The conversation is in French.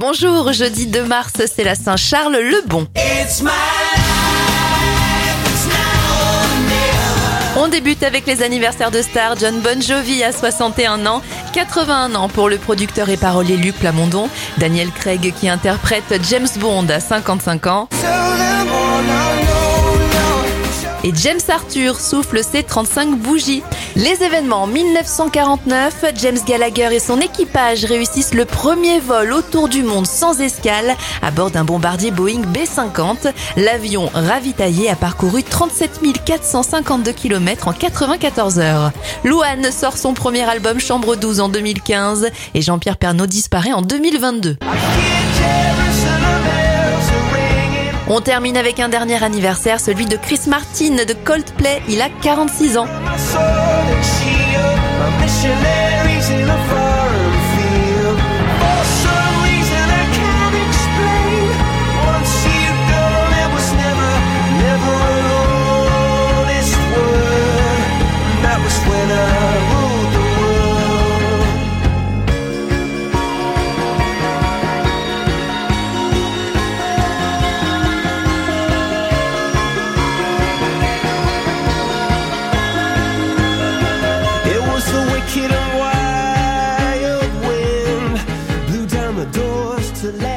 Bonjour, jeudi 2 mars, c'est la Saint-Charles le Bon. On débute avec les anniversaires de stars. John Bon Jovi à 61 ans, 81 ans pour le producteur et parolier Luc Plamondon, Daniel Craig qui interprète James Bond à 55 ans. Et James Arthur souffle ses 35 bougies. Les événements 1949, James Gallagher et son équipage réussissent le premier vol autour du monde sans escale à bord d'un bombardier Boeing B-50. L'avion ravitaillé a parcouru 37 452 km en 94 heures. Louane sort son premier album Chambre 12 en 2015 et Jean-Pierre Pernaud disparaît en 2022. On termine avec un dernier anniversaire, celui de Chris Martin de Coldplay. Il a 46 ans. to let